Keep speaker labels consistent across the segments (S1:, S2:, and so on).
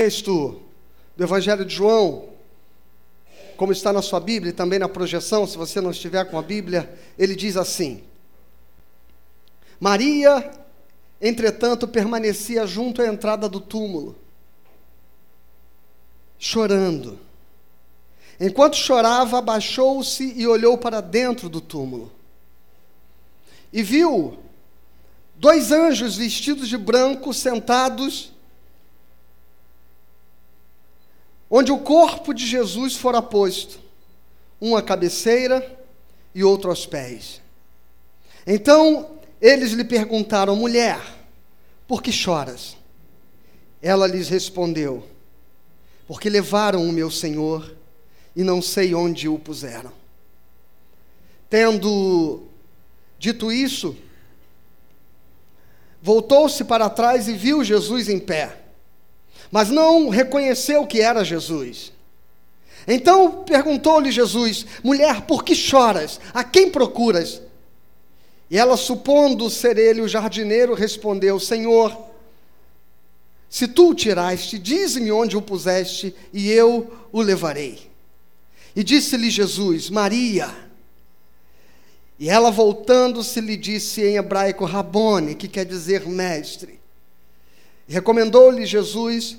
S1: texto do Evangelho de João, como está na sua Bíblia e também na projeção, se você não estiver com a Bíblia, ele diz assim: Maria, entretanto, permanecia junto à entrada do túmulo, chorando. Enquanto chorava, abaixou-se e olhou para dentro do túmulo. E viu dois anjos vestidos de branco sentados onde o corpo de Jesus fora posto, um à cabeceira e outro aos pés. Então eles lhe perguntaram: mulher, por que choras? Ela lhes respondeu: porque levaram o meu senhor e não sei onde o puseram. Tendo dito isso, voltou-se para trás e viu Jesus em pé mas não reconheceu que era Jesus. Então perguntou-lhe Jesus: Mulher, por que choras? A quem procuras? E ela, supondo ser ele o jardineiro, respondeu: Senhor, se tu o tiraste, dize-me onde o puseste, e eu o levarei. E disse-lhe Jesus: Maria. E ela, voltando-se, lhe disse em hebraico Rabone, que quer dizer mestre. Recomendou-lhe Jesus: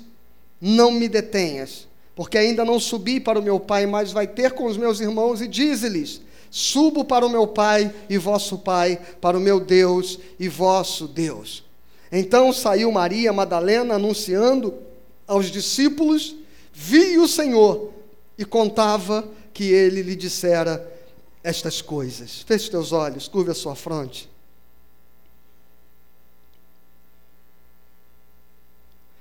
S1: Não me detenhas, porque ainda não subi para o meu Pai, mas vai ter com os meus irmãos e dize-lhes: Subo para o meu Pai e vosso Pai, para o meu Deus e vosso Deus. Então saiu Maria Madalena anunciando aos discípulos: Vi o Senhor e contava que ele lhe dissera estas coisas. Feche teus olhos, curva a sua fronte.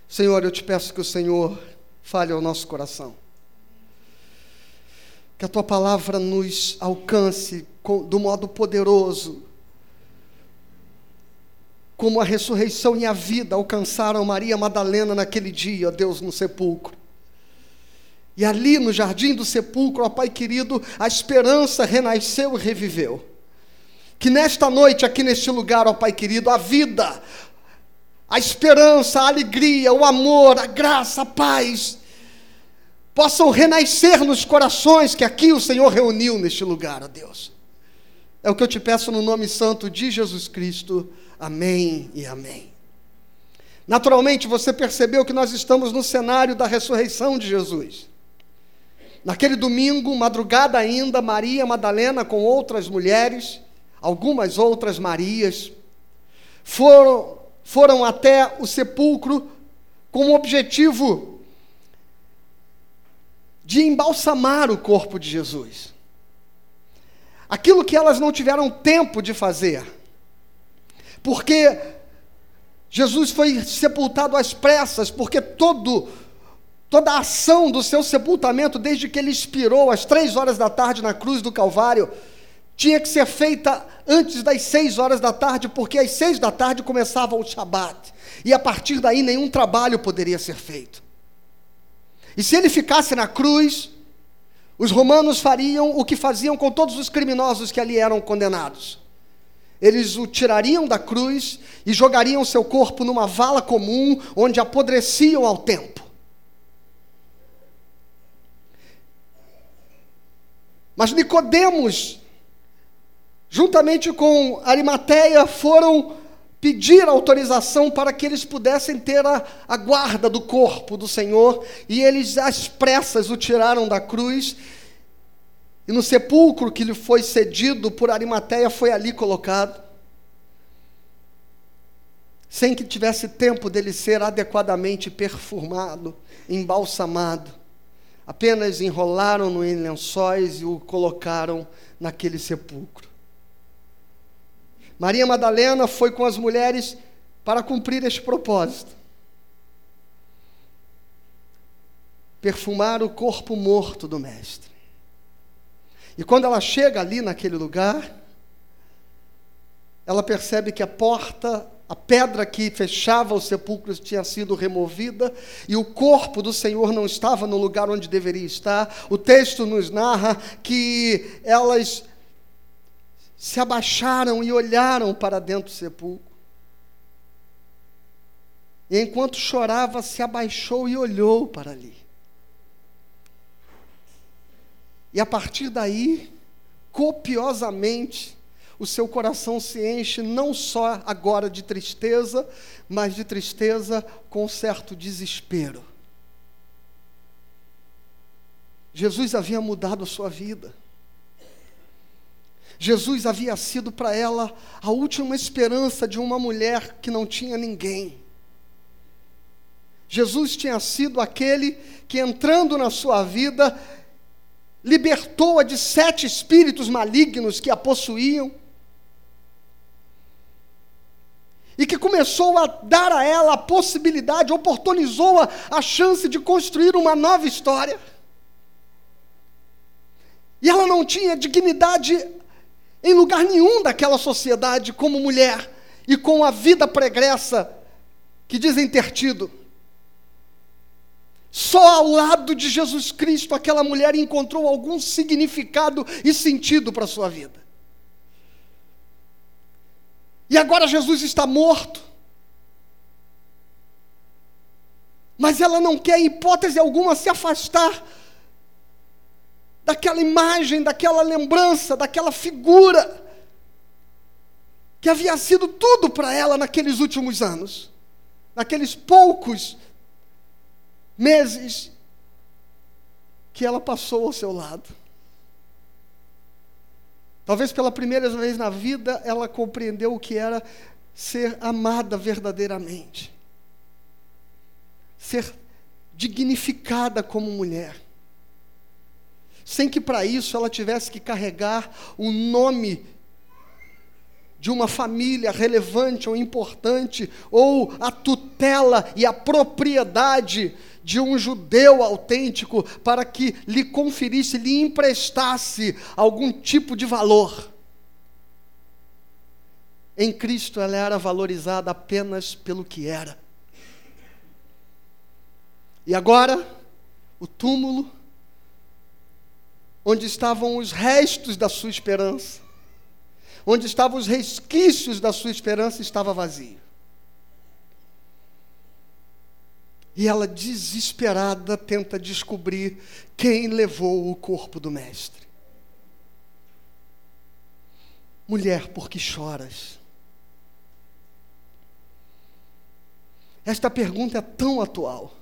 S1: Senhor, eu te peço que o Senhor fale ao nosso coração. Que a tua palavra nos alcance do modo poderoso, como a ressurreição e a vida alcançaram Maria Madalena naquele dia, Deus, no sepulcro. E ali no jardim do sepulcro, ó Pai querido, a esperança renasceu e reviveu. Que nesta noite, aqui neste lugar, ó Pai querido, a vida, a esperança, a alegria, o amor, a graça, a paz, possam renascer nos corações que aqui o Senhor reuniu neste lugar, ó Deus. É o que eu te peço no nome santo de Jesus Cristo. Amém e amém. Naturalmente, você percebeu que nós estamos no cenário da ressurreição de Jesus. Naquele domingo, madrugada ainda, Maria Madalena com outras mulheres, algumas outras Marias, foram foram até o sepulcro com o objetivo de embalsamar o corpo de Jesus. Aquilo que elas não tiveram tempo de fazer, porque Jesus foi sepultado às pressas, porque todo toda a ação do seu sepultamento, desde que ele expirou às três horas da tarde na cruz do Calvário, tinha que ser feita antes das seis horas da tarde, porque às seis da tarde começava o Shabat. E a partir daí nenhum trabalho poderia ser feito. E se ele ficasse na cruz, os romanos fariam o que faziam com todos os criminosos que ali eram condenados. Eles o tirariam da cruz e jogariam seu corpo numa vala comum, onde apodreciam ao tempo. Mas Nicodemos juntamente com Arimateia, foram pedir autorização para que eles pudessem ter a, a, guarda do corpo do Senhor, e eles às pressas o tiraram da cruz, e no sepulcro que lhe foi cedido por Arimateia foi ali colocado, sem que tivesse tempo dele ser adequadamente perfumado, embalsamado. Apenas enrolaram-no em lençóis e o colocaram naquele sepulcro. Maria Madalena foi com as mulheres para cumprir este propósito. Perfumar o corpo morto do Mestre. E quando ela chega ali naquele lugar, ela percebe que a porta, a pedra que fechava o sepulcro tinha sido removida e o corpo do Senhor não estava no lugar onde deveria estar. O texto nos narra que elas se abaixaram e olharam para dentro do sepulcro. E enquanto chorava, se abaixou e olhou para ali. E a partir daí, copiosamente, o seu coração se enche não só agora de tristeza, mas de tristeza com certo desespero. Jesus havia mudado a sua vida. Jesus havia sido para ela a última esperança de uma mulher que não tinha ninguém. Jesus tinha sido aquele que, entrando na sua vida, libertou-a de sete espíritos malignos que a possuíam. E que começou a dar a ela a possibilidade, oportunizou-a a chance de construir uma nova história. E ela não tinha dignidade em lugar nenhum daquela sociedade como mulher e com a vida pregressa que dizem ter tido. Só ao lado de Jesus Cristo aquela mulher encontrou algum significado e sentido para a sua vida. E agora Jesus está morto. Mas ela não quer, em hipótese alguma, se afastar daquela imagem, daquela lembrança, daquela figura que havia sido tudo para ela naqueles últimos anos, naqueles poucos meses que ela passou ao seu lado. Talvez pela primeira vez na vida ela compreendeu o que era ser amada verdadeiramente, ser dignificada como mulher sem que para isso ela tivesse que carregar o nome de uma família relevante ou importante, ou a tutela e a propriedade de um judeu autêntico para que lhe conferisse, lhe emprestasse algum tipo de valor. Em Cristo ela era valorizada apenas pelo que era. E agora, o túmulo onde estavam os restos da sua esperança, onde estavam os resquícios da sua esperança, estava vazio. E ela, desesperada, tenta descobrir quem levou o corpo do Mestre. Mulher, por que choras? Esta pergunta é tão atual.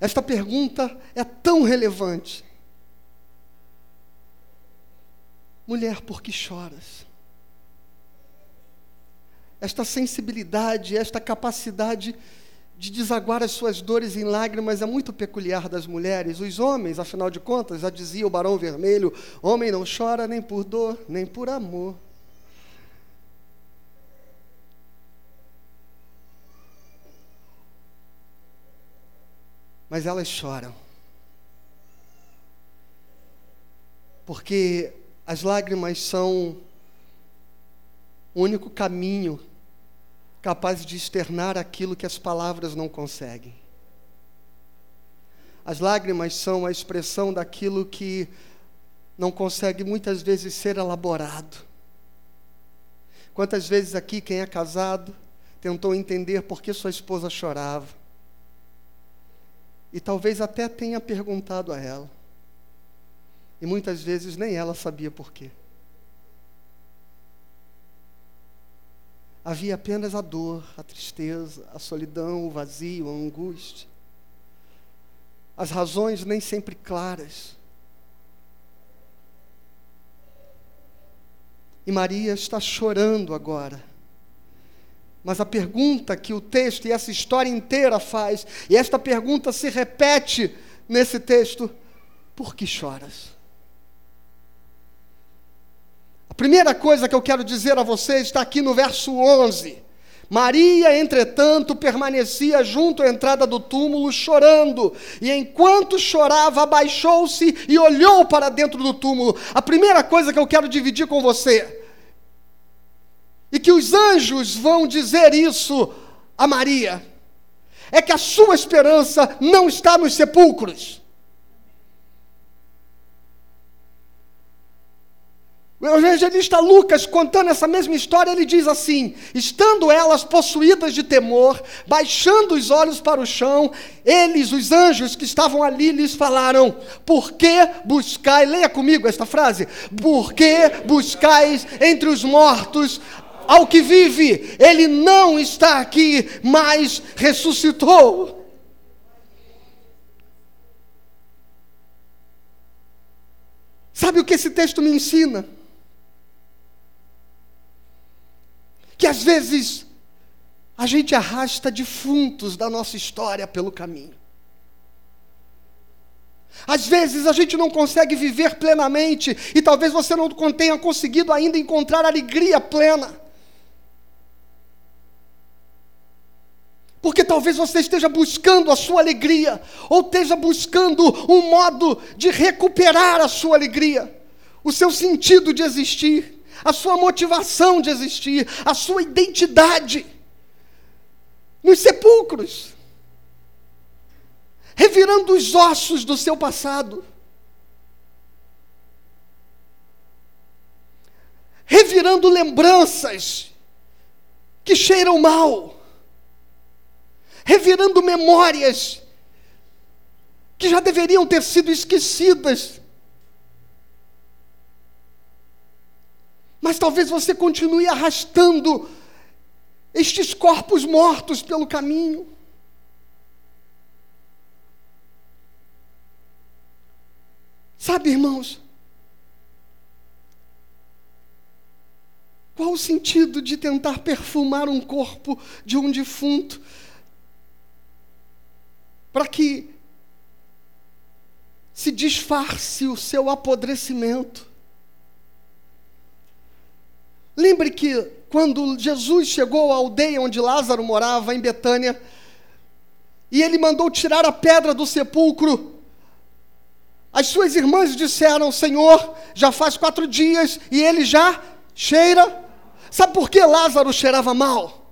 S1: Esta pergunta é tão relevante. Mulher, por que choras? Esta sensibilidade, esta capacidade de desaguar as suas dores em lágrimas é muito peculiar das mulheres. Os homens, afinal de contas, já dizia o Barão Vermelho: homem não chora nem por dor, nem por amor. Mas elas choram. Porque as lágrimas são o único caminho capaz de externar aquilo que as palavras não conseguem. As lágrimas são a expressão daquilo que não consegue muitas vezes ser elaborado. Quantas vezes aqui quem é casado tentou entender por que sua esposa chorava? E talvez até tenha perguntado a ela. E muitas vezes nem ela sabia por quê. Havia apenas a dor, a tristeza, a solidão, o vazio, a angústia. As razões nem sempre claras. E Maria está chorando agora mas a pergunta que o texto e essa história inteira faz, e esta pergunta se repete nesse texto: por que choras? A primeira coisa que eu quero dizer a vocês está aqui no verso 11. Maria, entretanto, permanecia junto à entrada do túmulo, chorando, e enquanto chorava, abaixou-se e olhou para dentro do túmulo. A primeira coisa que eu quero dividir com você e que os anjos vão dizer isso a Maria, é que a sua esperança não está nos sepulcros. O evangelista Lucas, contando essa mesma história, ele diz assim: Estando elas possuídas de temor, baixando os olhos para o chão, eles, os anjos que estavam ali, lhes falaram: Por que buscais, leia comigo esta frase, por que buscais entre os mortos ao que vive? Ele não está aqui, mas ressuscitou. Sabe o que esse texto me ensina? Que às vezes a gente arrasta defuntos da nossa história pelo caminho. Às vezes a gente não consegue viver plenamente e talvez você não tenha conseguido ainda encontrar alegria plena. Porque talvez você esteja buscando a sua alegria, ou esteja buscando um modo de recuperar a sua alegria, o seu sentido de existir, a sua motivação de existir, a sua identidade. Nos sepulcros, revirando os ossos do seu passado, revirando lembranças que cheiram mal revirando memórias que já deveriam ter sido esquecidas. Mas talvez você continue arrastando estes corpos mortos pelo caminho. Sabe, irmãos, qual o sentido de tentar perfumar um corpo de um defunto para que se disfarce o seu apodrecimento. Lembre que quando Jesus chegou à aldeia onde Lázaro morava, em Betânia, e ele mandou tirar a pedra do sepulcro, as suas irmãs disseram: Senhor, já faz quatro dias e ele já cheira. Sabe por que Lázaro cheirava mal?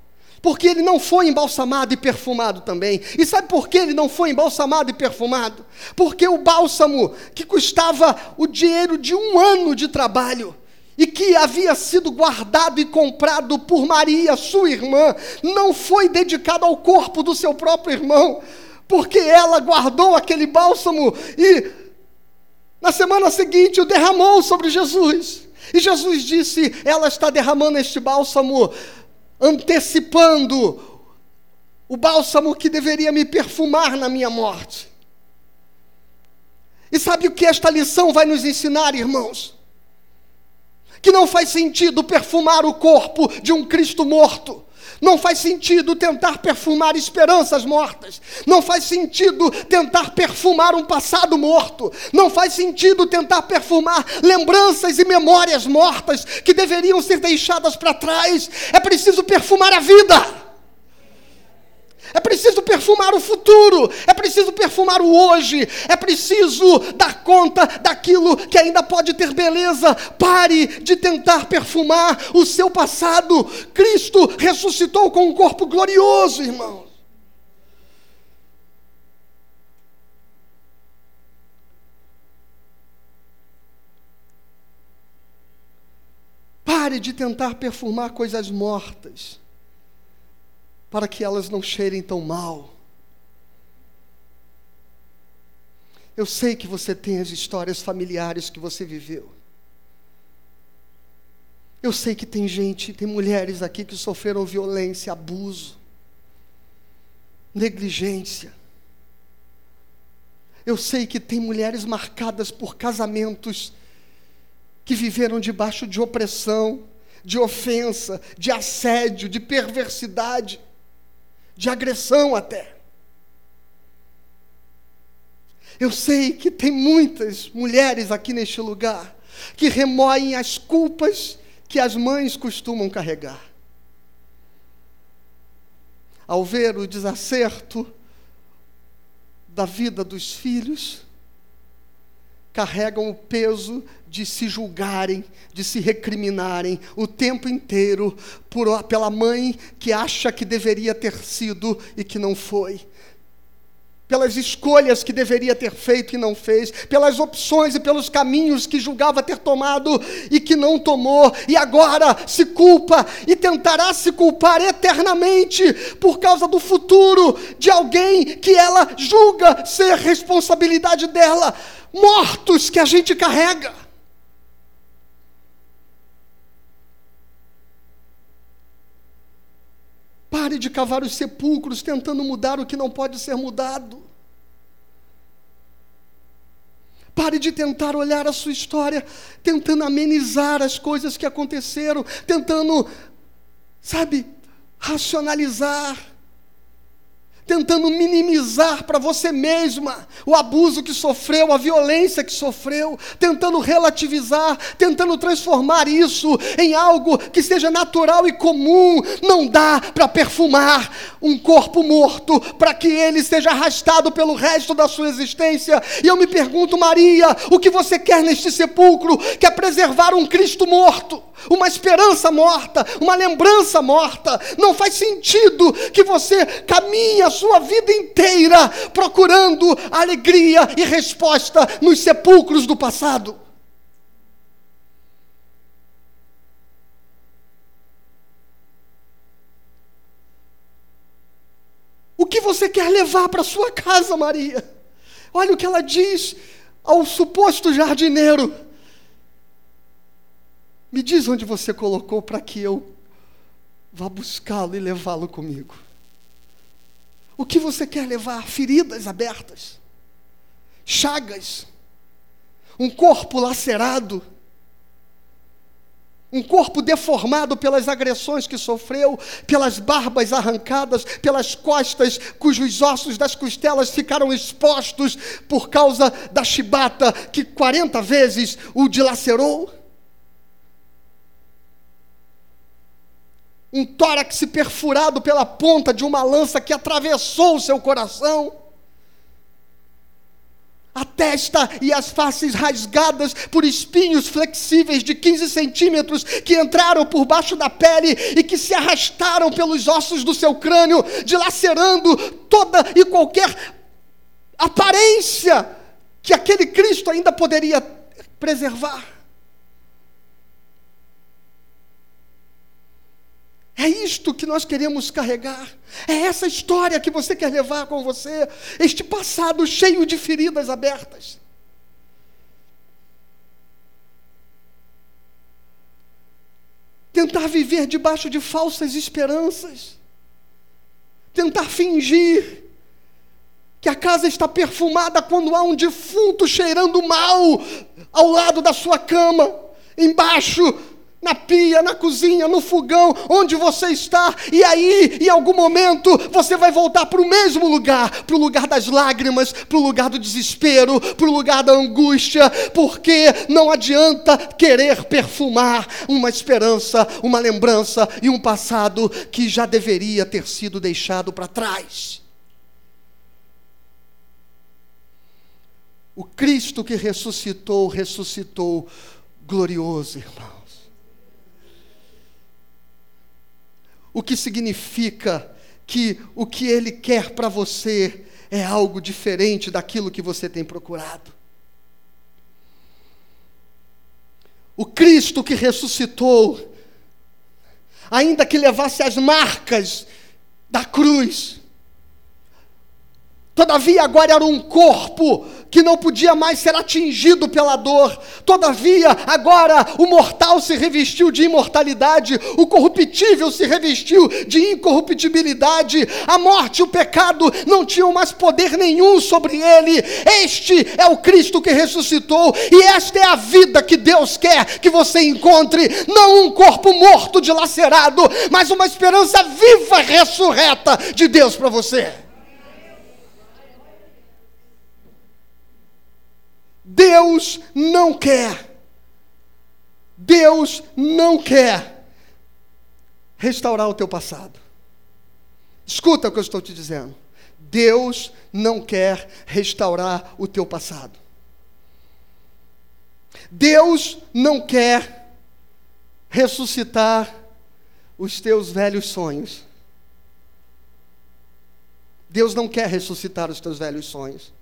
S1: Porque ele não foi embalsamado e perfumado também. E sabe por que ele não foi embalsamado e perfumado? Porque o bálsamo, que custava o dinheiro de um ano de trabalho, e que havia sido guardado e comprado por Maria, sua irmã, não foi dedicado ao corpo do seu próprio irmão, porque ela guardou aquele bálsamo e na semana seguinte o derramou sobre Jesus. E Jesus disse: Ela está derramando este bálsamo antecipando o bálsamo que deveria me perfumar na minha morte. E sabe o que esta lição vai nos ensinar, irmãos? Que não faz sentido perfumar o corpo de um Cristo morto. Não faz sentido tentar perfumar esperanças mortas. Não faz sentido tentar perfumar um passado morto. Não faz sentido tentar perfumar lembranças e memórias mortas que deveriam ser deixadas para trás. É preciso perfumar a vida. É preciso perfumar o futuro, é preciso perfumar o hoje, é preciso dar conta daquilo que ainda pode ter beleza. Pare de tentar perfumar o seu passado. Cristo ressuscitou com um corpo glorioso, irmãos. Pare de tentar perfumar coisas mortas para que elas não cheirem tão mal. Eu sei que você tem as histórias familiares que você viveu. Eu sei que tem gente, tem mulheres aqui que sofreram violência, abuso, negligência. Eu sei que tem mulheres marcadas por casamentos que viveram debaixo de opressão, de ofensa, de assédio, de perversidade de agressão até. Eu sei que tem muitas mulheres aqui neste lugar que remoem as culpas que as mães costumam carregar. Ao ver o desacerto da vida dos filhos, carregam o peso de se julgarem, de se recriminarem o tempo inteiro por, pela mãe que acha que deveria ter sido e que não foi. pelas escolhas que deveria ter feito e não fez, pelas opções e pelos caminhos que julgava ter tomado e que não tomou, e agora se culpa e tentará se culpar eternamente por causa do futuro de alguém que ela julga ser responsabilidade dela, mortos que a gente carrega. Pare de cavar os sepulcros tentando mudar o que não pode ser mudado. Pare de tentar olhar a sua história, tentando amenizar as coisas que aconteceram, tentando, sabe, racionalizar tentando minimizar para você mesma o abuso que sofreu, a violência que sofreu, tentando relativizar, tentando transformar isso em algo que seja natural e comum. Não dá para perfumar um corpo morto para que ele seja arrastado pelo resto da sua existência. E eu me pergunto, Maria, o que você quer neste sepulcro? Quer preservar um Cristo morto? uma esperança morta, uma lembrança morta. Não faz sentido que você caminhe a sua vida inteira procurando alegria e resposta nos sepulcros do passado. O que você quer levar para sua casa, Maria? Olha o que ela diz ao suposto jardineiro: me diz onde você colocou para que eu vá buscá-lo e levá-lo comigo. O que você quer levar? Feridas abertas, chagas, um corpo lacerado, um corpo deformado pelas agressões que sofreu, pelas barbas arrancadas, pelas costas cujos ossos das costelas ficaram expostos por causa da chibata que 40 vezes o dilacerou. Um tórax perfurado pela ponta de uma lança que atravessou o seu coração. A testa e as faces rasgadas por espinhos flexíveis de 15 centímetros que entraram por baixo da pele e que se arrastaram pelos ossos do seu crânio, dilacerando toda e qualquer aparência que aquele Cristo ainda poderia preservar. É isto que nós queremos carregar. É essa história que você quer levar com você. Este passado cheio de feridas abertas. Tentar viver debaixo de falsas esperanças. Tentar fingir que a casa está perfumada quando há um defunto cheirando mal ao lado da sua cama, embaixo na pia, na cozinha, no fogão, onde você está, e aí, em algum momento, você vai voltar para o mesmo lugar para o lugar das lágrimas, para o lugar do desespero, para o lugar da angústia, porque não adianta querer perfumar uma esperança, uma lembrança e um passado que já deveria ter sido deixado para trás. O Cristo que ressuscitou, ressuscitou glorioso, irmão. O que significa que o que Ele quer para você é algo diferente daquilo que você tem procurado. O Cristo que ressuscitou, ainda que levasse as marcas da cruz, Todavia, agora era um corpo que não podia mais ser atingido pela dor. Todavia, agora o mortal se revestiu de imortalidade, o corruptível se revestiu de incorruptibilidade. A morte e o pecado não tinham mais poder nenhum sobre ele. Este é o Cristo que ressuscitou, e esta é a vida que Deus quer que você encontre. Não um corpo morto, dilacerado, mas uma esperança viva, ressurreta de Deus para você. Deus não quer. Deus não quer restaurar o teu passado. Escuta o que eu estou te dizendo. Deus não quer restaurar o teu passado. Deus não quer ressuscitar os teus velhos sonhos. Deus não quer ressuscitar os teus velhos sonhos.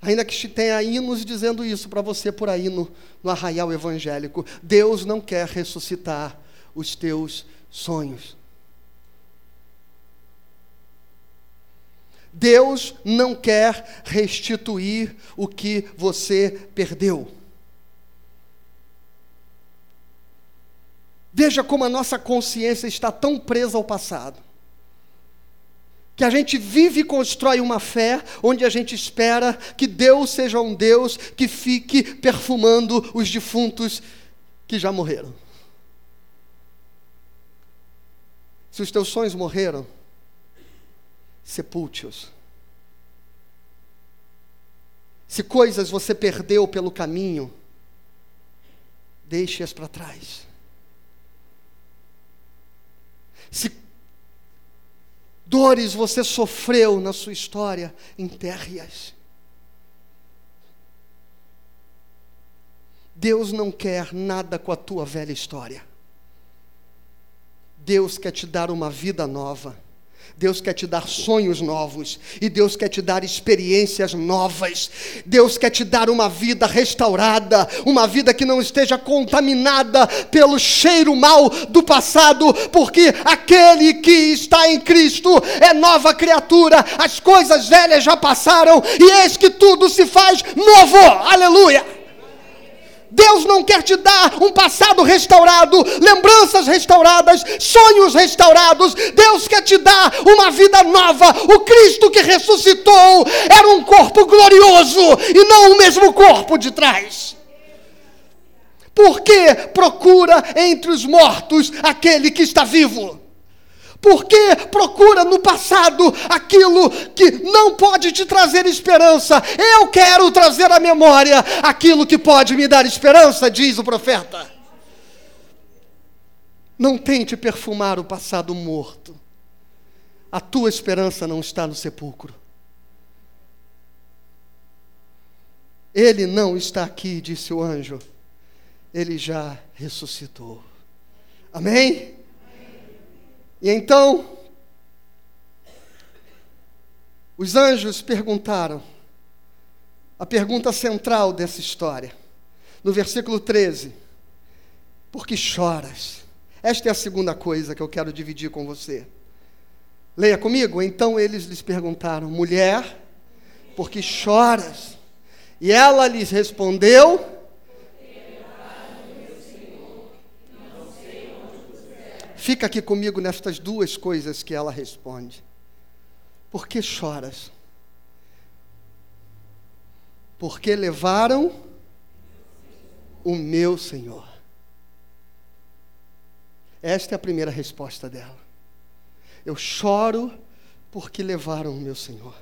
S1: Ainda que tenha hinos dizendo isso para você por aí no, no arraial evangélico. Deus não quer ressuscitar os teus sonhos. Deus não quer restituir o que você perdeu. Veja como a nossa consciência está tão presa ao passado. Que a gente vive e constrói uma fé onde a gente espera que Deus seja um Deus que fique perfumando os defuntos que já morreram. Se os teus sonhos morreram, sepulte-os. Se coisas você perdeu pelo caminho, deixe-as para trás. Se dores você sofreu na sua história, enterre-as. Deus não quer nada com a tua velha história. Deus quer te dar uma vida nova. Deus quer te dar sonhos novos e Deus quer te dar experiências novas. Deus quer te dar uma vida restaurada, uma vida que não esteja contaminada pelo cheiro mau do passado, porque aquele que está em Cristo é nova criatura. As coisas velhas já passaram e eis que tudo se faz novo. Aleluia! Deus não quer te dar um passado restaurado, lembranças restauradas, sonhos restaurados. Deus quer te dar uma vida nova. O Cristo que ressuscitou era um corpo glorioso e não o mesmo corpo de trás. Por que procura entre os mortos aquele que está vivo? Porque procura no passado aquilo que não pode te trazer esperança. Eu quero trazer à memória aquilo que pode me dar esperança, diz o profeta. Não tente perfumar o passado morto. A tua esperança não está no sepulcro. Ele não está aqui, disse o anjo. Ele já ressuscitou. Amém? E então, os anjos perguntaram, a pergunta central dessa história, no versículo 13: Por que choras? Esta é a segunda coisa que eu quero dividir com você. Leia comigo. Então eles lhes perguntaram: Mulher, por que choras? E ela lhes respondeu: Fica aqui comigo nestas duas coisas que ela responde. Por que choras? Porque levaram o meu Senhor. Esta é a primeira resposta dela. Eu choro porque levaram o meu Senhor.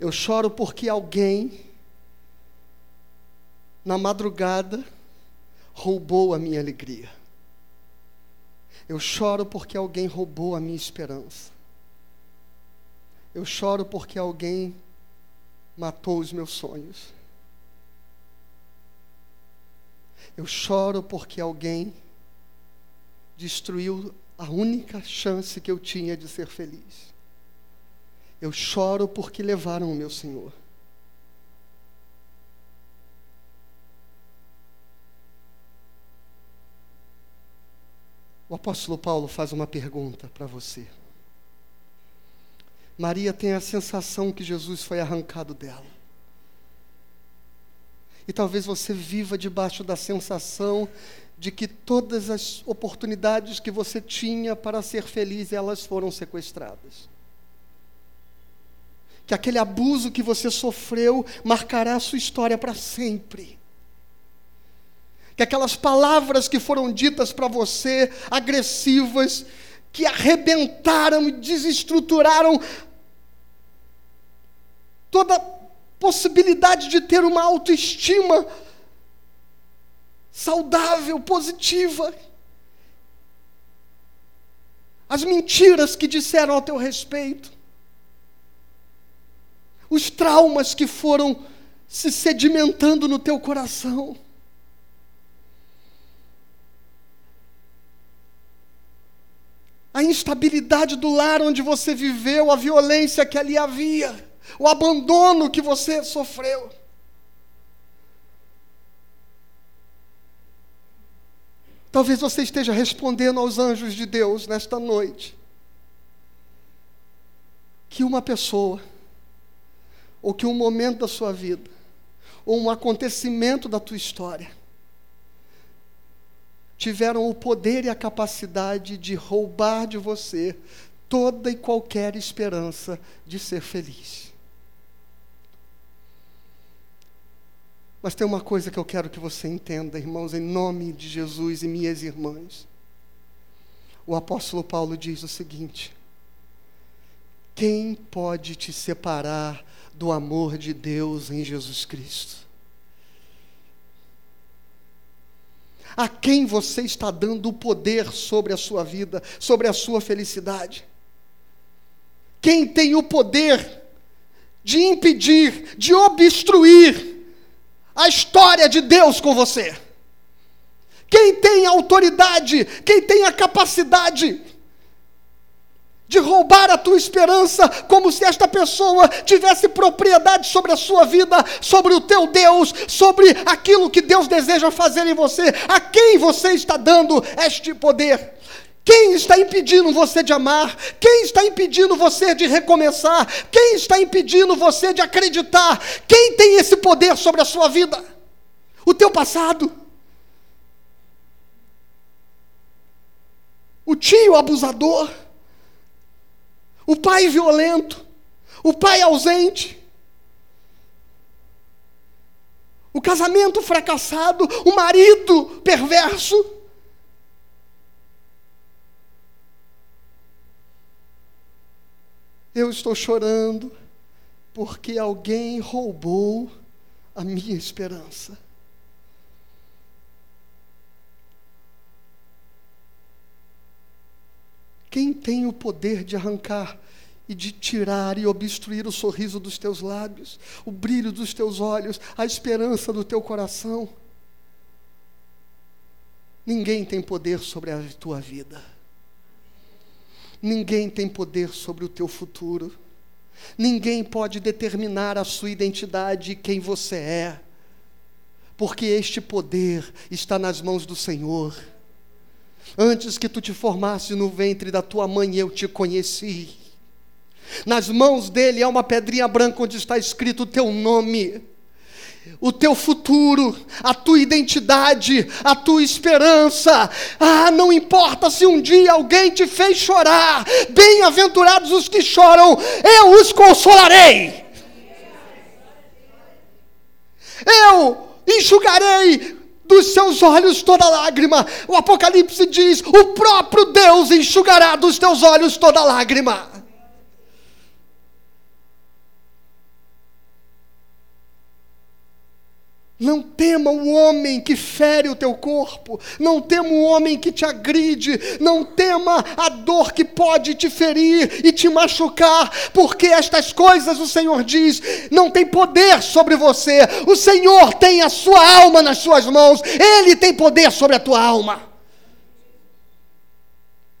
S1: Eu choro porque alguém, na madrugada, roubou a minha alegria. Eu choro porque alguém roubou a minha esperança. Eu choro porque alguém matou os meus sonhos. Eu choro porque alguém destruiu a única chance que eu tinha de ser feliz. Eu choro porque levaram o meu Senhor. O apóstolo Paulo faz uma pergunta para você. Maria tem a sensação que Jesus foi arrancado dela. E talvez você viva debaixo da sensação de que todas as oportunidades que você tinha para ser feliz, elas foram sequestradas. Que aquele abuso que você sofreu marcará a sua história para sempre que aquelas palavras que foram ditas para você, agressivas, que arrebentaram e desestruturaram toda possibilidade de ter uma autoestima saudável, positiva. As mentiras que disseram ao teu respeito, os traumas que foram se sedimentando no teu coração. A instabilidade do lar onde você viveu, a violência que ali havia, o abandono que você sofreu. Talvez você esteja respondendo aos anjos de Deus nesta noite que uma pessoa, ou que um momento da sua vida, ou um acontecimento da tua história, tiveram o poder e a capacidade de roubar de você toda e qualquer esperança de ser feliz. Mas tem uma coisa que eu quero que você entenda, irmãos, em nome de Jesus e minhas irmãs. O apóstolo Paulo diz o seguinte: Quem pode te separar do amor de Deus em Jesus Cristo? A quem você está dando o poder sobre a sua vida, sobre a sua felicidade. Quem tem o poder de impedir, de obstruir a história de Deus com você? Quem tem autoridade, quem tem a capacidade de roubar a tua esperança, como se esta pessoa tivesse propriedade sobre a sua vida, sobre o teu Deus, sobre aquilo que Deus deseja fazer em você. A quem você está dando este poder? Quem está impedindo você de amar? Quem está impedindo você de recomeçar? Quem está impedindo você de acreditar? Quem tem esse poder sobre a sua vida? O teu passado? O tio abusador? O pai violento, o pai ausente, o casamento fracassado, o marido perverso. Eu estou chorando porque alguém roubou a minha esperança. Quem tem o poder de arrancar e de tirar e obstruir o sorriso dos teus lábios, o brilho dos teus olhos, a esperança do teu coração? Ninguém tem poder sobre a tua vida. Ninguém tem poder sobre o teu futuro. Ninguém pode determinar a sua identidade e quem você é. Porque este poder está nas mãos do Senhor. Antes que tu te formasse no ventre da tua mãe, eu te conheci. Nas mãos dele há uma pedrinha branca onde está escrito o teu nome, o teu futuro, a tua identidade, a tua esperança. Ah, não importa se um dia alguém te fez chorar, bem-aventurados os que choram, eu os consolarei. Eu enxugarei dos seus olhos toda lágrima. O Apocalipse diz: o próprio Deus enxugará dos teus olhos toda lágrima. Não tema o homem que fere o teu corpo, não tema o homem que te agride, não tema a dor que pode te ferir e te machucar, porque estas coisas o Senhor diz, não tem poder sobre você. O Senhor tem a sua alma nas suas mãos, ele tem poder sobre a tua alma.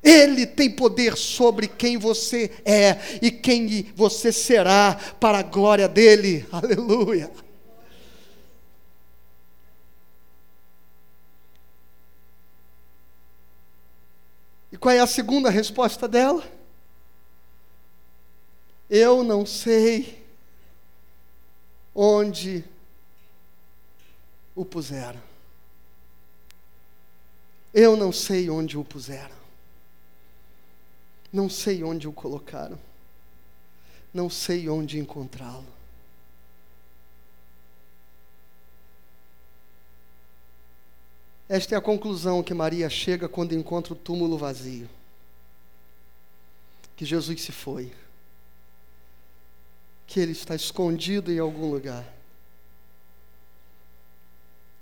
S1: Ele tem poder sobre quem você é e quem você será para a glória dele. Aleluia. E qual é a segunda resposta dela? Eu não sei onde o puseram. Eu não sei onde o puseram. Não sei onde o colocaram. Não sei onde encontrá-lo. Esta é a conclusão que Maria chega quando encontra o túmulo vazio. Que Jesus se foi. Que ele está escondido em algum lugar.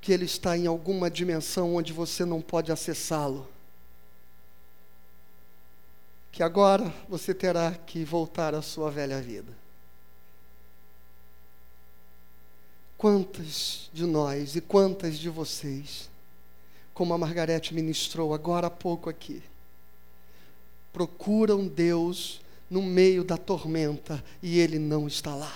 S1: Que ele está em alguma dimensão onde você não pode acessá-lo. Que agora você terá que voltar à sua velha vida. Quantas de nós e quantas de vocês como a Margarete ministrou agora há pouco aqui. procuram Deus no meio da tormenta e Ele não está lá.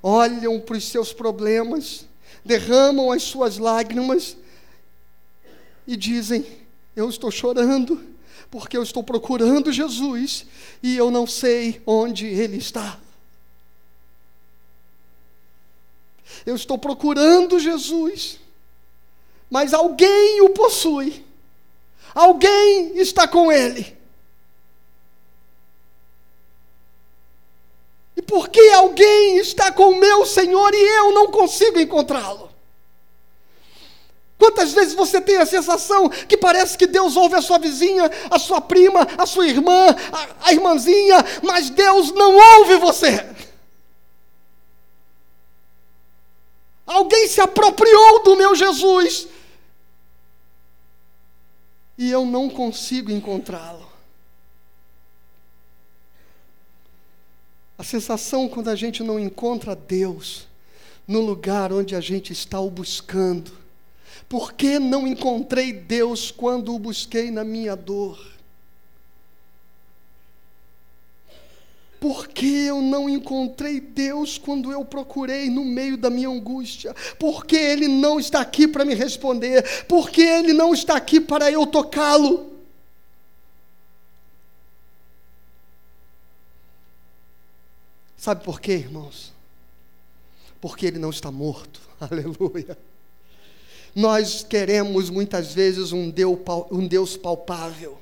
S1: Olham para os seus problemas, derramam as suas lágrimas e dizem: Eu estou chorando porque eu estou procurando Jesus e eu não sei onde Ele está. Eu estou procurando Jesus, mas alguém o possui, alguém está com Ele. E por que alguém está com o meu Senhor e eu não consigo encontrá-lo? Quantas vezes você tem a sensação que parece que Deus ouve a sua vizinha, a sua prima, a sua irmã, a, a irmãzinha, mas Deus não ouve você? Alguém se apropriou do meu Jesus e eu não consigo encontrá-lo. A sensação quando a gente não encontra Deus no lugar onde a gente está o buscando por que não encontrei Deus quando o busquei na minha dor? Por que eu não encontrei Deus quando eu procurei no meio da minha angústia? Por que Ele não está aqui para me responder? Por que Ele não está aqui para eu tocá-lo? Sabe por quê, irmãos? Porque Ele não está morto. Aleluia. Nós queremos muitas vezes um Deus palpável,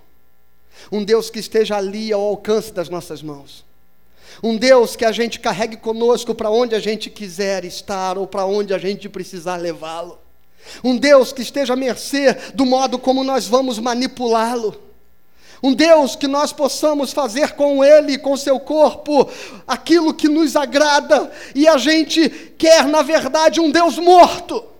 S1: um Deus que esteja ali ao alcance das nossas mãos, um Deus que a gente carregue conosco para onde a gente quiser estar ou para onde a gente precisar levá-lo, um Deus que esteja à mercê do modo como nós vamos manipulá-lo. Um Deus que nós possamos fazer com Ele, com seu corpo, aquilo que nos agrada, e a gente quer, na verdade, um Deus morto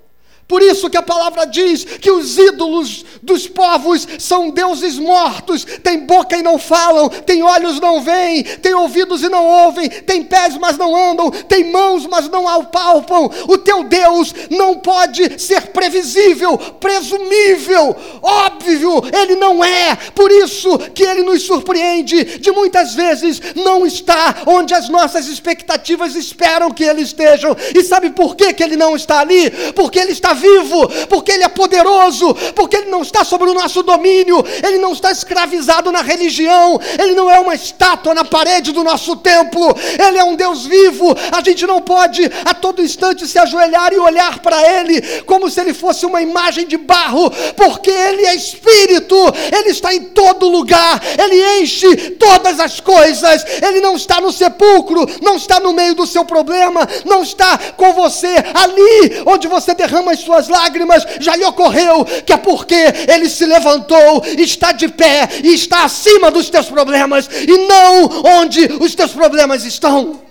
S1: por isso que a palavra diz que os ídolos dos povos são deuses mortos, têm boca e não falam, têm olhos não veem, têm ouvidos e não ouvem, têm pés mas não andam, têm mãos mas não apalpam. O teu Deus não pode ser previsível, presumível, óbvio, ele não é. Por isso que ele nos surpreende de muitas vezes não está onde as nossas expectativas esperam que ele esteja. E sabe por que, que ele não está ali? Porque ele está vivo, porque Ele é poderoso, porque Ele não está sobre o nosso domínio, Ele não está escravizado na religião, Ele não é uma estátua na parede do nosso templo, Ele é um Deus vivo. A gente não pode a todo instante se ajoelhar e olhar para Ele como se Ele fosse uma imagem de barro, porque Ele é Espírito, Ele está em todo lugar, Ele enche todas as coisas, Ele não está no sepulcro, não está no meio do seu problema, não está com você ali onde você derrama as suas lágrimas, já lhe ocorreu que é porque ele se levantou, está de pé e está acima dos teus problemas e não onde os teus problemas estão.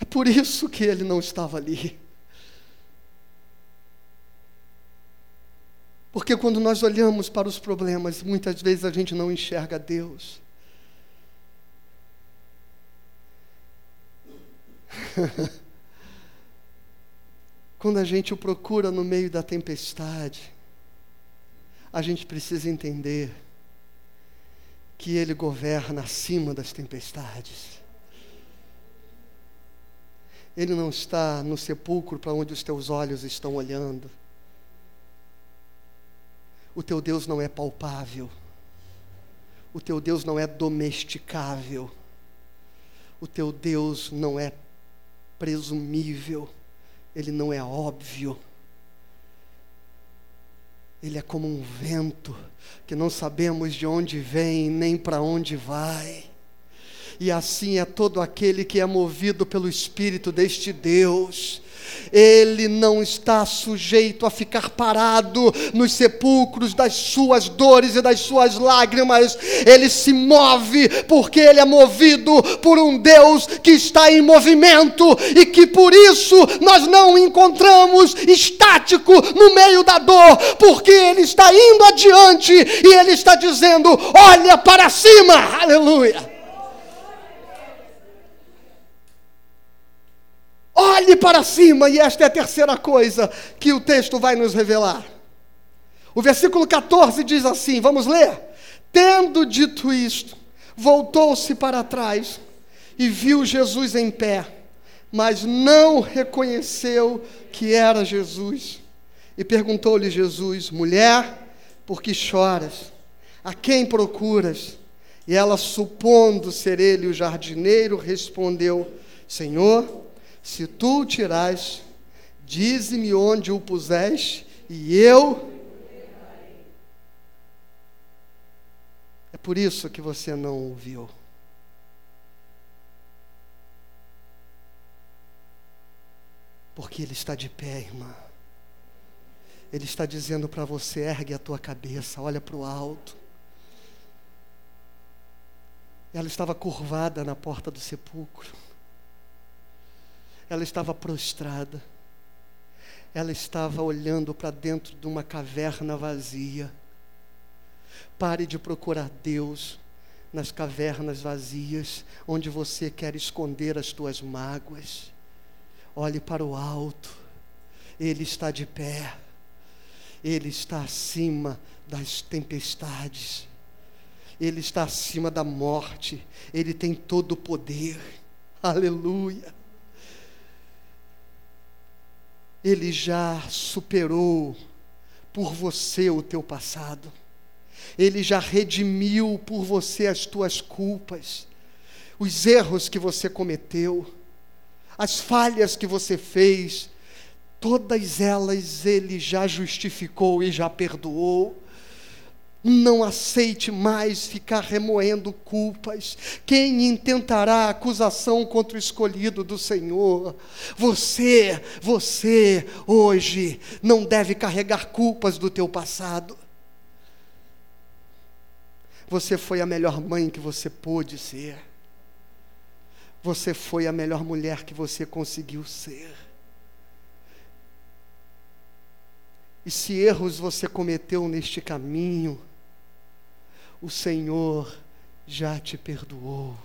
S1: É por isso que ele não estava ali. Porque quando nós olhamos para os problemas, muitas vezes a gente não enxerga Deus. Quando a gente o procura no meio da tempestade, a gente precisa entender que Ele governa acima das tempestades. Ele não está no sepulcro para onde os teus olhos estão olhando. O teu Deus não é palpável. O teu Deus não é domesticável. O teu Deus não é presumível, ele não é óbvio. Ele é como um vento que não sabemos de onde vem nem para onde vai. E assim é todo aquele que é movido pelo Espírito deste Deus ele não está sujeito a ficar parado nos sepulcros das suas dores e das suas lágrimas. Ele se move porque ele é movido por um Deus que está em movimento e que por isso nós não encontramos estático no meio da dor, porque ele está indo adiante e ele está dizendo: "Olha para cima". Aleluia. Olhe para cima, e esta é a terceira coisa que o texto vai nos revelar. O versículo 14 diz assim: vamos ler. Tendo dito isto, voltou-se para trás e viu Jesus em pé, mas não reconheceu que era Jesus. E perguntou-lhe Jesus: Mulher, por que choras? A quem procuras? E ela, supondo ser ele o jardineiro, respondeu: Senhor, se tu o tirais, dize-me onde o puseste, e eu. É por isso que você não viu. Porque ele está de pé, irmã. Ele está dizendo para você: ergue a tua cabeça, olha para o alto. Ela estava curvada na porta do sepulcro. Ela estava prostrada. Ela estava olhando para dentro de uma caverna vazia. Pare de procurar Deus nas cavernas vazias, onde você quer esconder as tuas mágoas. Olhe para o alto. Ele está de pé. Ele está acima das tempestades. Ele está acima da morte. Ele tem todo o poder. Aleluia. Ele já superou por você o teu passado. Ele já redimiu por você as tuas culpas, os erros que você cometeu, as falhas que você fez, todas elas ele já justificou e já perdoou. Não aceite mais ficar remoendo culpas. Quem intentará acusação contra o escolhido do Senhor? Você, você hoje não deve carregar culpas do teu passado. Você foi a melhor mãe que você pôde ser. Você foi a melhor mulher que você conseguiu ser. E se erros você cometeu neste caminho, o Senhor já te perdoou.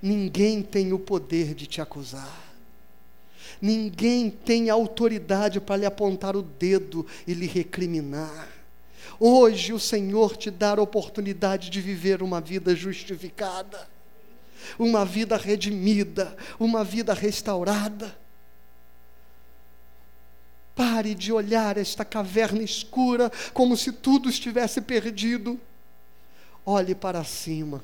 S1: Ninguém tem o poder de te acusar. Ninguém tem autoridade para lhe apontar o dedo e lhe recriminar. Hoje o Senhor te dá a oportunidade de viver uma vida justificada, uma vida redimida, uma vida restaurada. Pare de olhar esta caverna escura como se tudo estivesse perdido. Olhe para cima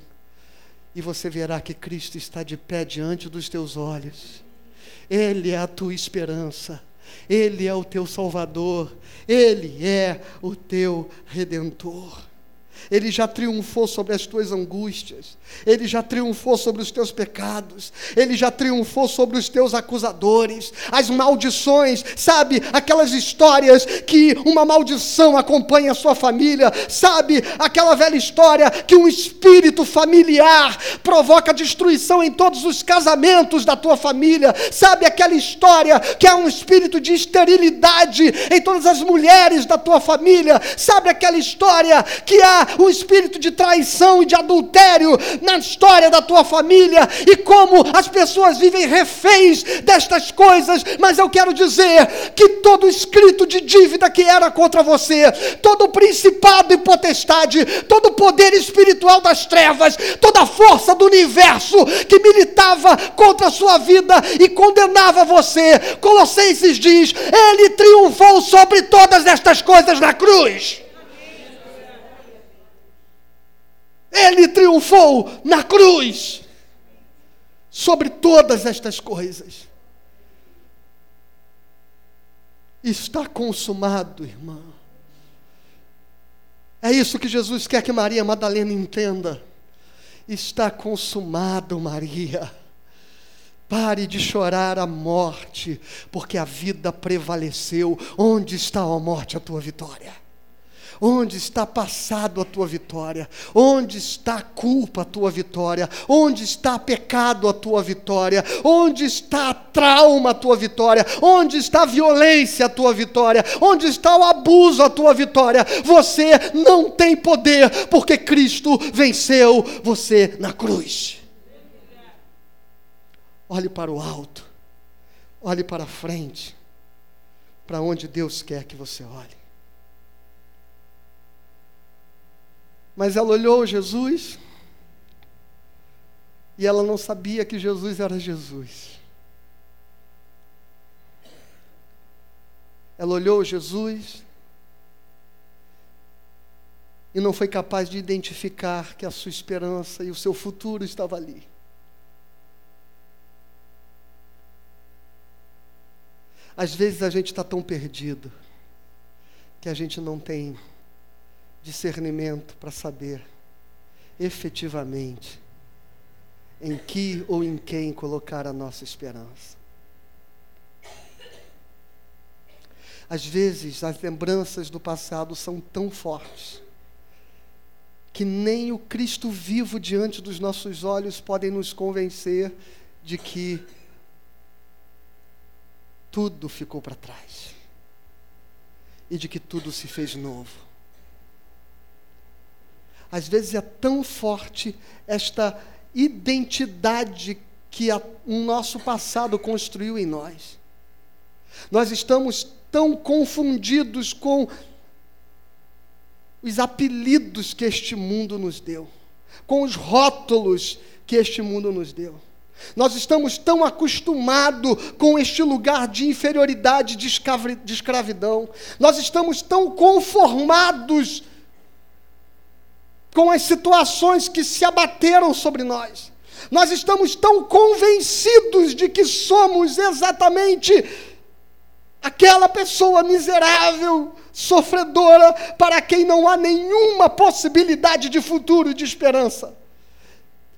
S1: e você verá que Cristo está de pé diante dos teus olhos. Ele é a tua esperança, Ele é o teu Salvador, Ele é o teu Redentor. Ele já triunfou sobre as tuas angústias, Ele já triunfou sobre os teus pecados, Ele já triunfou sobre os teus acusadores, as maldições, sabe? Aquelas histórias que uma maldição acompanha a sua família, sabe? Aquela velha história que um espírito familiar provoca destruição em todos os casamentos da tua família, sabe? Aquela história que é um espírito de esterilidade em todas as mulheres da tua família, sabe? Aquela história que há o espírito de traição e de adultério na história da tua família e como as pessoas vivem reféns destas coisas, mas eu quero dizer que todo escrito de dívida que era contra você, todo principado e potestade, todo poder espiritual das trevas, toda força do universo que militava contra a sua vida e condenava você, Colossenses diz: Ele triunfou sobre todas estas coisas na cruz. Ele triunfou na cruz sobre todas estas coisas. Está consumado, irmã. É isso que Jesus quer que Maria Madalena entenda. Está consumado, Maria. Pare de chorar a morte, porque a vida prevaleceu. Onde está a morte, a tua vitória? Onde está passado a tua vitória? Onde está a culpa a tua vitória? Onde está pecado a tua vitória? Onde está trauma a tua vitória? Onde está a violência a tua vitória? Onde está o abuso a tua vitória? Você não tem poder, porque Cristo venceu você na cruz. Olhe para o alto. Olhe para frente, para onde Deus quer que você olhe. Mas ela olhou Jesus e ela não sabia que Jesus era Jesus. Ela olhou Jesus e não foi capaz de identificar que a sua esperança e o seu futuro estava ali. Às vezes a gente está tão perdido que a gente não tem discernimento para saber efetivamente em que ou em quem colocar a nossa esperança. Às vezes as lembranças do passado são tão fortes que nem o Cristo vivo diante dos nossos olhos podem nos convencer de que tudo ficou para trás e de que tudo se fez novo. Às vezes é tão forte esta identidade que o nosso passado construiu em nós. Nós estamos tão confundidos com os apelidos que este mundo nos deu, com os rótulos que este mundo nos deu. Nós estamos tão acostumados com este lugar de inferioridade, de escravidão. Nós estamos tão conformados com as situações que se abateram sobre nós. Nós estamos tão convencidos de que somos exatamente aquela pessoa miserável, sofredora, para quem não há nenhuma possibilidade de futuro e de esperança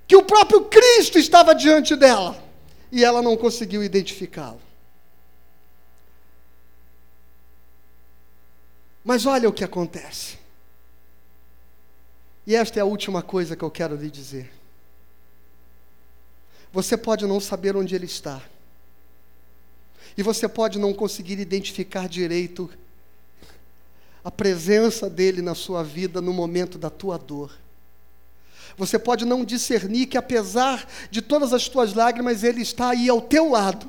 S1: que o próprio Cristo estava diante dela e ela não conseguiu identificá-lo. Mas olha o que acontece. E esta é a última coisa que eu quero lhe dizer. Você pode não saber onde ele está. E você pode não conseguir identificar direito a presença dele na sua vida no momento da tua dor. Você pode não discernir que, apesar de todas as tuas lágrimas, Ele está aí ao teu lado.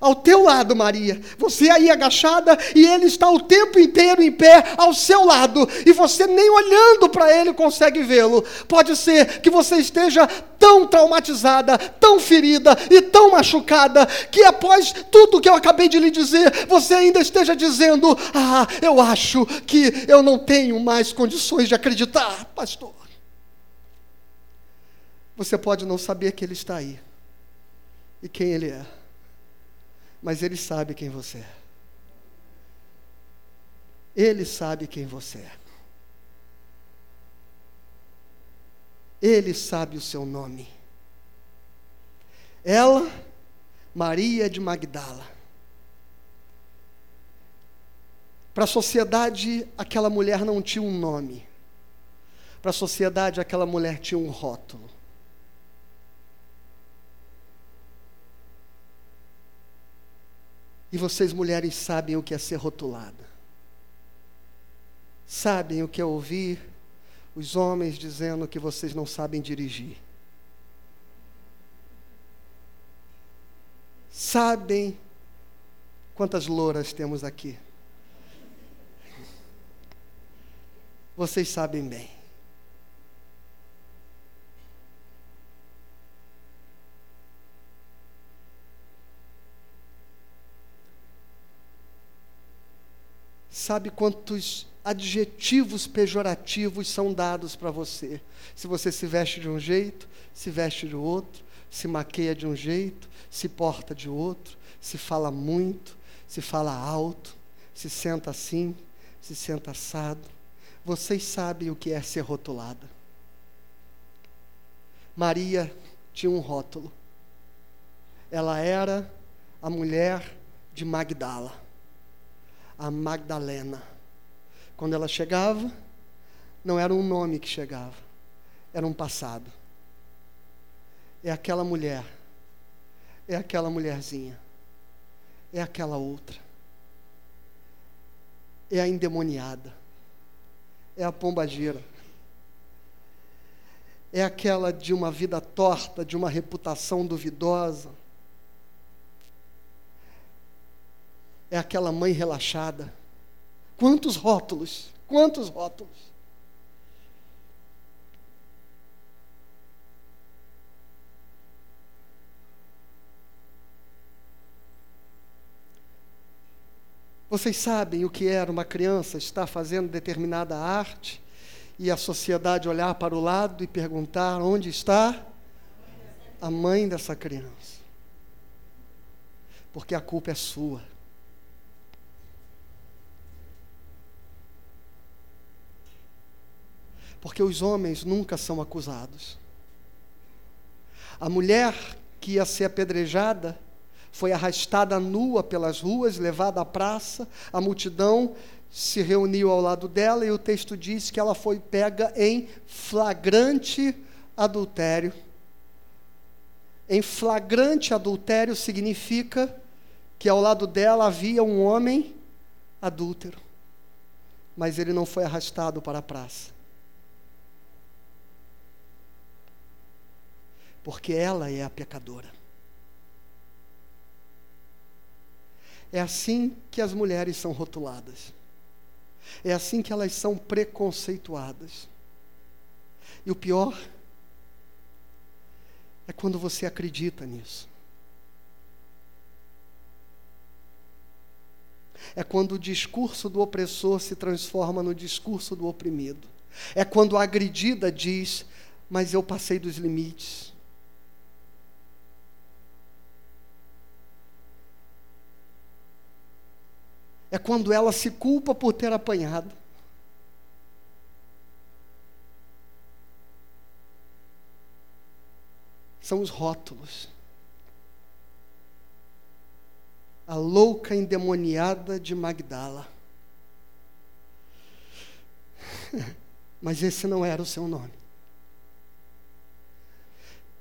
S1: Ao teu lado, Maria. Você aí agachada e Ele está o tempo inteiro em pé ao seu lado. E você nem olhando para Ele consegue vê-lo. Pode ser que você esteja tão traumatizada, tão ferida e tão machucada, que após tudo que eu acabei de lhe dizer, você ainda esteja dizendo: Ah, eu acho que eu não tenho mais condições de acreditar, pastor. Você pode não saber que Ele está aí e quem Ele é, mas Ele sabe quem você é. Ele sabe quem você é. Ele sabe o seu nome. Ela, Maria de Magdala. Para a sociedade, aquela mulher não tinha um nome. Para a sociedade, aquela mulher tinha um rótulo. E vocês, mulheres, sabem o que é ser rotulada. Sabem o que é ouvir os homens dizendo que vocês não sabem dirigir. Sabem quantas louras temos aqui. Vocês sabem bem. Sabe quantos adjetivos pejorativos são dados para você? Se você se veste de um jeito, se veste de outro, se maqueia de um jeito, se porta de outro, se fala muito, se fala alto, se senta assim, se senta assado. Vocês sabem o que é ser rotulada. Maria tinha um rótulo. Ela era a mulher de Magdala a Magdalena. Quando ela chegava, não era um nome que chegava, era um passado. É aquela mulher, é aquela mulherzinha, é aquela outra, é a endemoniada, é a pombagira, é aquela de uma vida torta, de uma reputação duvidosa, é aquela mãe relaxada. Quantos rótulos, quantos rótulos. Vocês sabem o que era uma criança estar fazendo determinada arte e a sociedade olhar para o lado e perguntar: onde está a mãe dessa criança? Porque a culpa é sua. Porque os homens nunca são acusados. A mulher que ia ser apedrejada foi arrastada nua pelas ruas, levada à praça, a multidão se reuniu ao lado dela e o texto diz que ela foi pega em flagrante adultério. Em flagrante adultério significa que ao lado dela havia um homem adúltero, mas ele não foi arrastado para a praça. Porque ela é a pecadora. É assim que as mulheres são rotuladas. É assim que elas são preconceituadas. E o pior é quando você acredita nisso. É quando o discurso do opressor se transforma no discurso do oprimido. É quando a agredida diz: Mas eu passei dos limites. É quando ela se culpa por ter apanhado. São os rótulos. A louca endemoniada de Magdala. Mas esse não era o seu nome.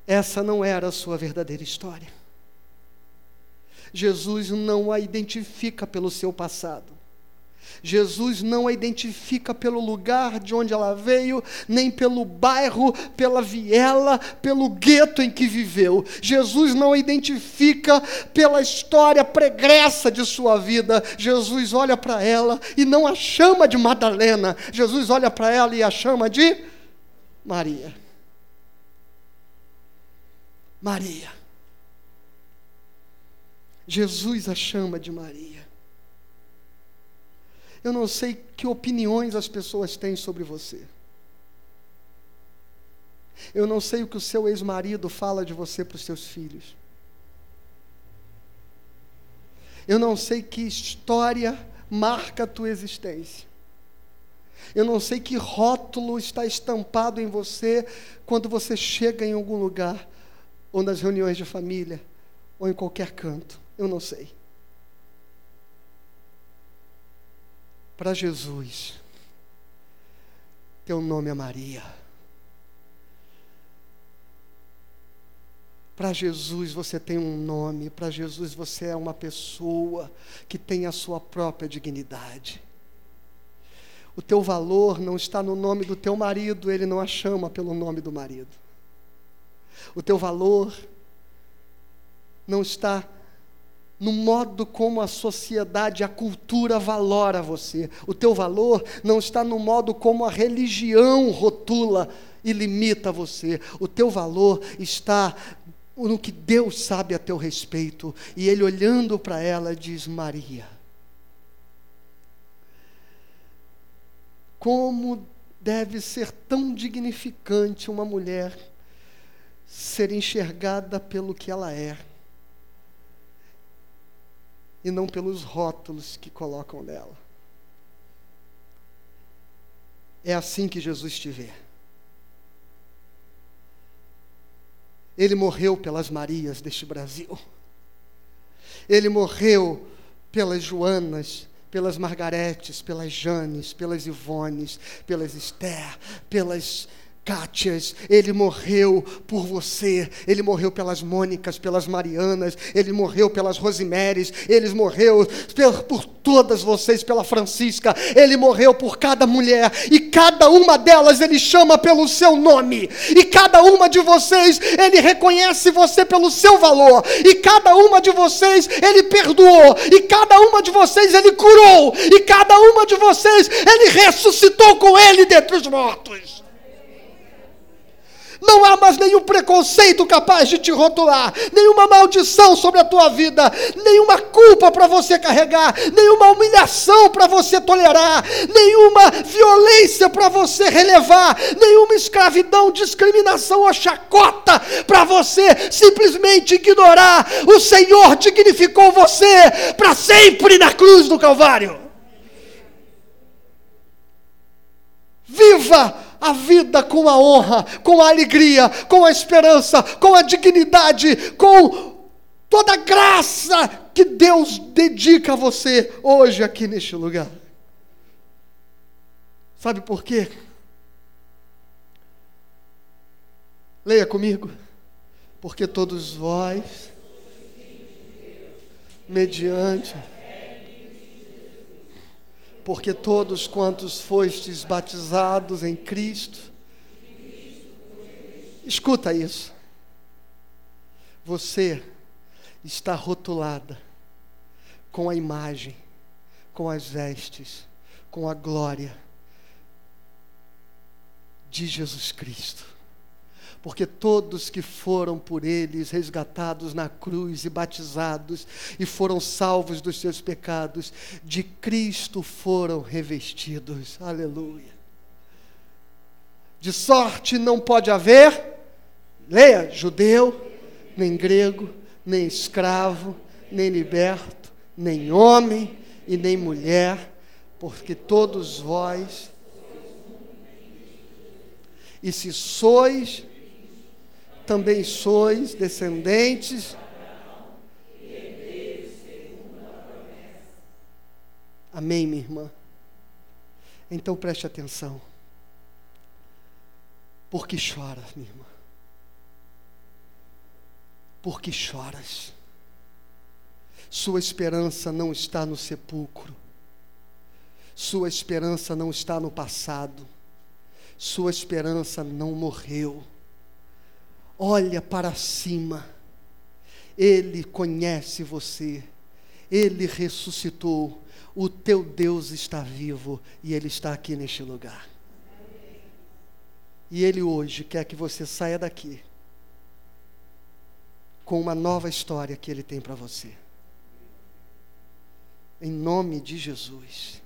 S1: Essa não era a sua verdadeira história. Jesus não a identifica pelo seu passado. Jesus não a identifica pelo lugar de onde ela veio, nem pelo bairro, pela viela, pelo gueto em que viveu. Jesus não a identifica pela história pregressa de sua vida. Jesus olha para ela e não a chama de Madalena. Jesus olha para ela e a chama de Maria. Maria. Jesus a chama de Maria. Eu não sei que opiniões as pessoas têm sobre você. Eu não sei o que o seu ex-marido fala de você para os seus filhos. Eu não sei que história marca a tua existência. Eu não sei que rótulo está estampado em você quando você chega em algum lugar, ou nas reuniões de família, ou em qualquer canto. Eu não sei. Para Jesus, teu nome é Maria. Para Jesus você tem um nome, para Jesus você é uma pessoa que tem a sua própria dignidade. O teu valor não está no nome do teu marido, ele não a chama pelo nome do marido. O teu valor não está no modo como a sociedade, a cultura valora você. O teu valor não está no modo como a religião rotula e limita você. O teu valor está no que Deus sabe a teu respeito. E Ele olhando para ela diz: Maria. Como deve ser tão dignificante uma mulher ser enxergada pelo que ela é e não pelos rótulos que colocam nela. É assim que Jesus te vê. Ele morreu pelas Marias deste Brasil. Ele morreu pelas Joanas, pelas Margaretes, pelas Janes, pelas Ivones, pelas Esther, pelas Cátias, ele morreu por você, ele morreu pelas Mônicas, pelas Marianas, ele morreu pelas Rosimeres, ele morreu por todas vocês, pela Francisca, ele morreu por cada mulher, e cada uma delas ele chama pelo seu nome, e cada uma de vocês ele reconhece você pelo seu valor, e cada uma de vocês ele perdoou, e cada uma de vocês ele curou, e cada uma de vocês ele ressuscitou com ele dentre os mortos. Não há mais nenhum preconceito capaz de te rotular, nenhuma maldição sobre a tua vida, nenhuma culpa para você carregar, nenhuma humilhação para você tolerar, nenhuma violência para você relevar, nenhuma escravidão, discriminação ou chacota para você simplesmente ignorar. O Senhor dignificou você para sempre na cruz do Calvário. Viva a vida com a honra, com a alegria, com a esperança, com a dignidade, com toda a graça que Deus dedica a você hoje aqui neste lugar. Sabe por quê? Leia comigo. Porque todos vós, mediante porque todos quantos fostes batizados em Cristo, escuta isso, você está rotulada com a imagem, com as vestes, com a glória de Jesus Cristo porque todos que foram por eles resgatados na cruz e batizados e foram salvos dos seus pecados, de Cristo foram revestidos. Aleluia. De sorte não pode haver, leia, judeu, nem grego, nem escravo, nem liberto, nem homem e nem mulher, porque todos vós e se sois também sois descendentes. Amém, minha irmã? Então preste atenção. Por que choras, minha irmã? Por que choras? Sua esperança não está no sepulcro. Sua esperança não está no passado. Sua esperança não morreu olha para cima. Ele conhece você. Ele ressuscitou. O teu Deus está vivo e ele está aqui neste lugar. E ele hoje quer que você saia daqui com uma nova história que ele tem para você. Em nome de Jesus.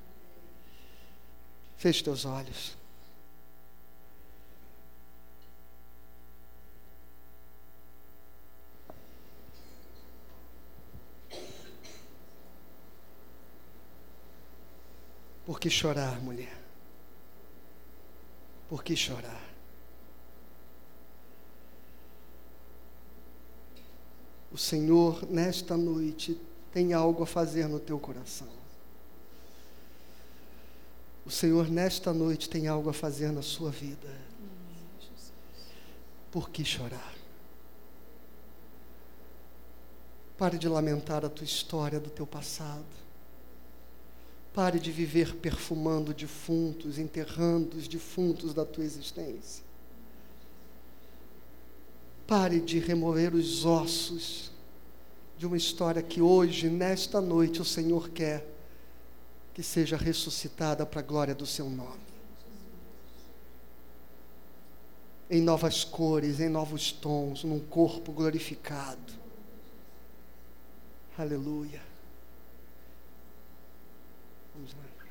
S1: Feche teus olhos. Por que chorar, mulher? Por que chorar? O Senhor, nesta noite, tem algo a fazer no teu coração. O Senhor, nesta noite, tem algo a fazer na sua vida. Por que chorar? Pare de lamentar a tua história do teu passado. Pare de viver perfumando defuntos, enterrando os defuntos da tua existência. Pare de remover os ossos de uma história que hoje, nesta noite, o Senhor quer que seja ressuscitada para a glória do seu nome. Em novas cores, em novos tons, num corpo glorificado. Aleluia. Vamos lá.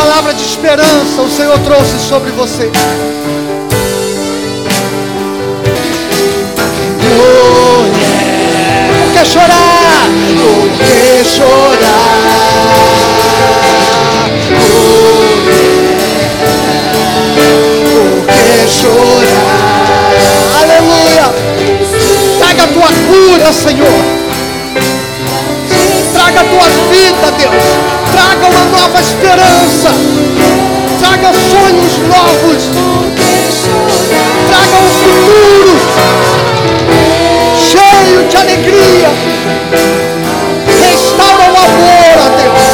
S2: palavra de esperança o
S1: Senhor trouxe sobre você. Mulher, por que chorar? Por que chorar? Por que chorar? Aleluia! Traga a tua
S3: cura, Senhor. Traga a tua vida, Deus esperança.
S1: Traga sonhos novos. Traga um futuro cheio de alegria. Restaura o amor, ó Deus.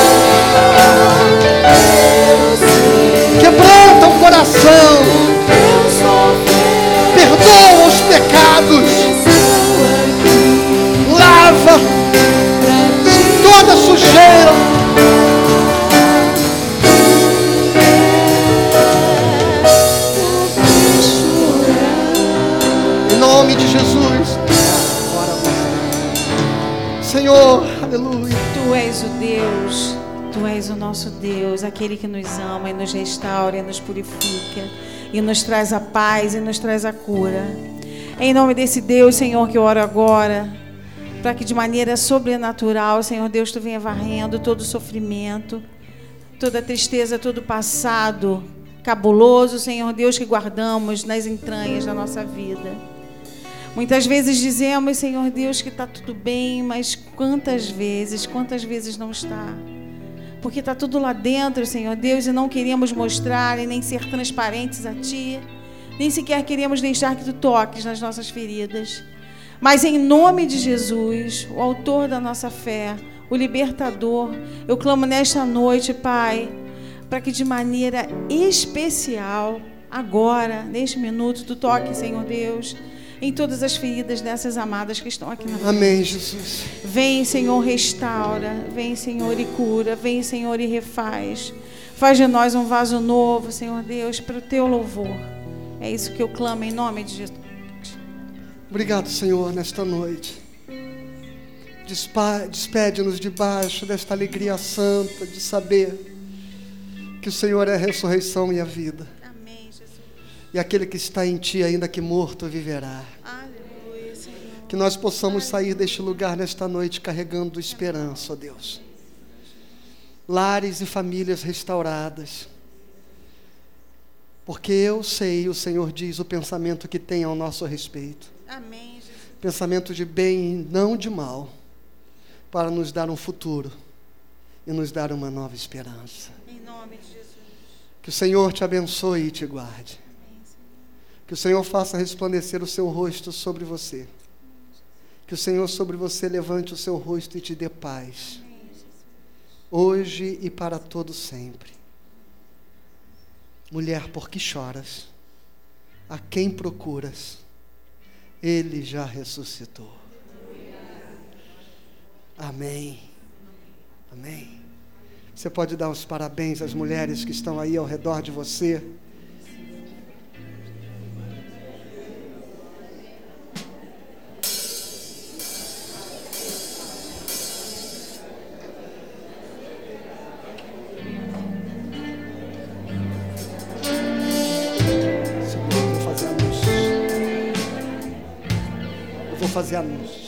S1: Quebranta o coração. Perdoa os pecados. Lava toda sujeira.
S4: Aquele que nos ama e nos restaura e nos purifica e nos traz a paz e nos traz a cura. Em nome desse Deus, Senhor, que eu oro agora, para que de maneira sobrenatural, Senhor Deus, Tu venha varrendo todo o sofrimento, toda a tristeza, todo o passado cabuloso, Senhor Deus, que guardamos nas entranhas da nossa vida. Muitas vezes dizemos, Senhor Deus, que está tudo bem, mas quantas vezes, quantas vezes não está? Porque está tudo lá dentro, Senhor Deus, e não queremos mostrar e nem ser transparentes a Ti, nem sequer queremos deixar que Tu toques nas nossas feridas. Mas em nome de Jesus, o Autor da nossa fé, o Libertador, eu clamo nesta noite, Pai, para que de maneira especial, agora, neste minuto, Tu toque, Senhor Deus em todas as feridas dessas amadas que estão aqui na frente.
S1: Amém, Jesus.
S4: Vem, Senhor, restaura. Vem, Senhor, e cura. Vem, Senhor, e refaz. Faz de nós um vaso novo, Senhor Deus, para o teu louvor. É isso que eu clamo em nome de Jesus.
S1: Obrigado, Senhor, nesta noite. Despede-nos debaixo desta alegria santa de saber que o Senhor é a ressurreição e a vida. E aquele que está em ti, ainda que morto, viverá.
S4: Aleluia.
S1: Que nós possamos sair deste lugar nesta noite carregando esperança, ó Deus. Lares e famílias restauradas. Porque eu sei, o Senhor diz, o pensamento que tem ao nosso respeito.
S4: Amém, Jesus.
S1: Pensamento de bem e não de mal, para nos dar um futuro e nos dar uma nova esperança.
S4: Em nome de Jesus.
S1: Que o Senhor te abençoe e te guarde. Que o Senhor faça resplandecer o seu rosto sobre você. Que o Senhor sobre você levante o seu rosto e te dê paz. Hoje e para todo sempre. Mulher, por que choras? A quem procuras? Ele já ressuscitou. Amém. Amém. Você pode dar os parabéns às mulheres que estão aí ao redor de você. Fazer tocar.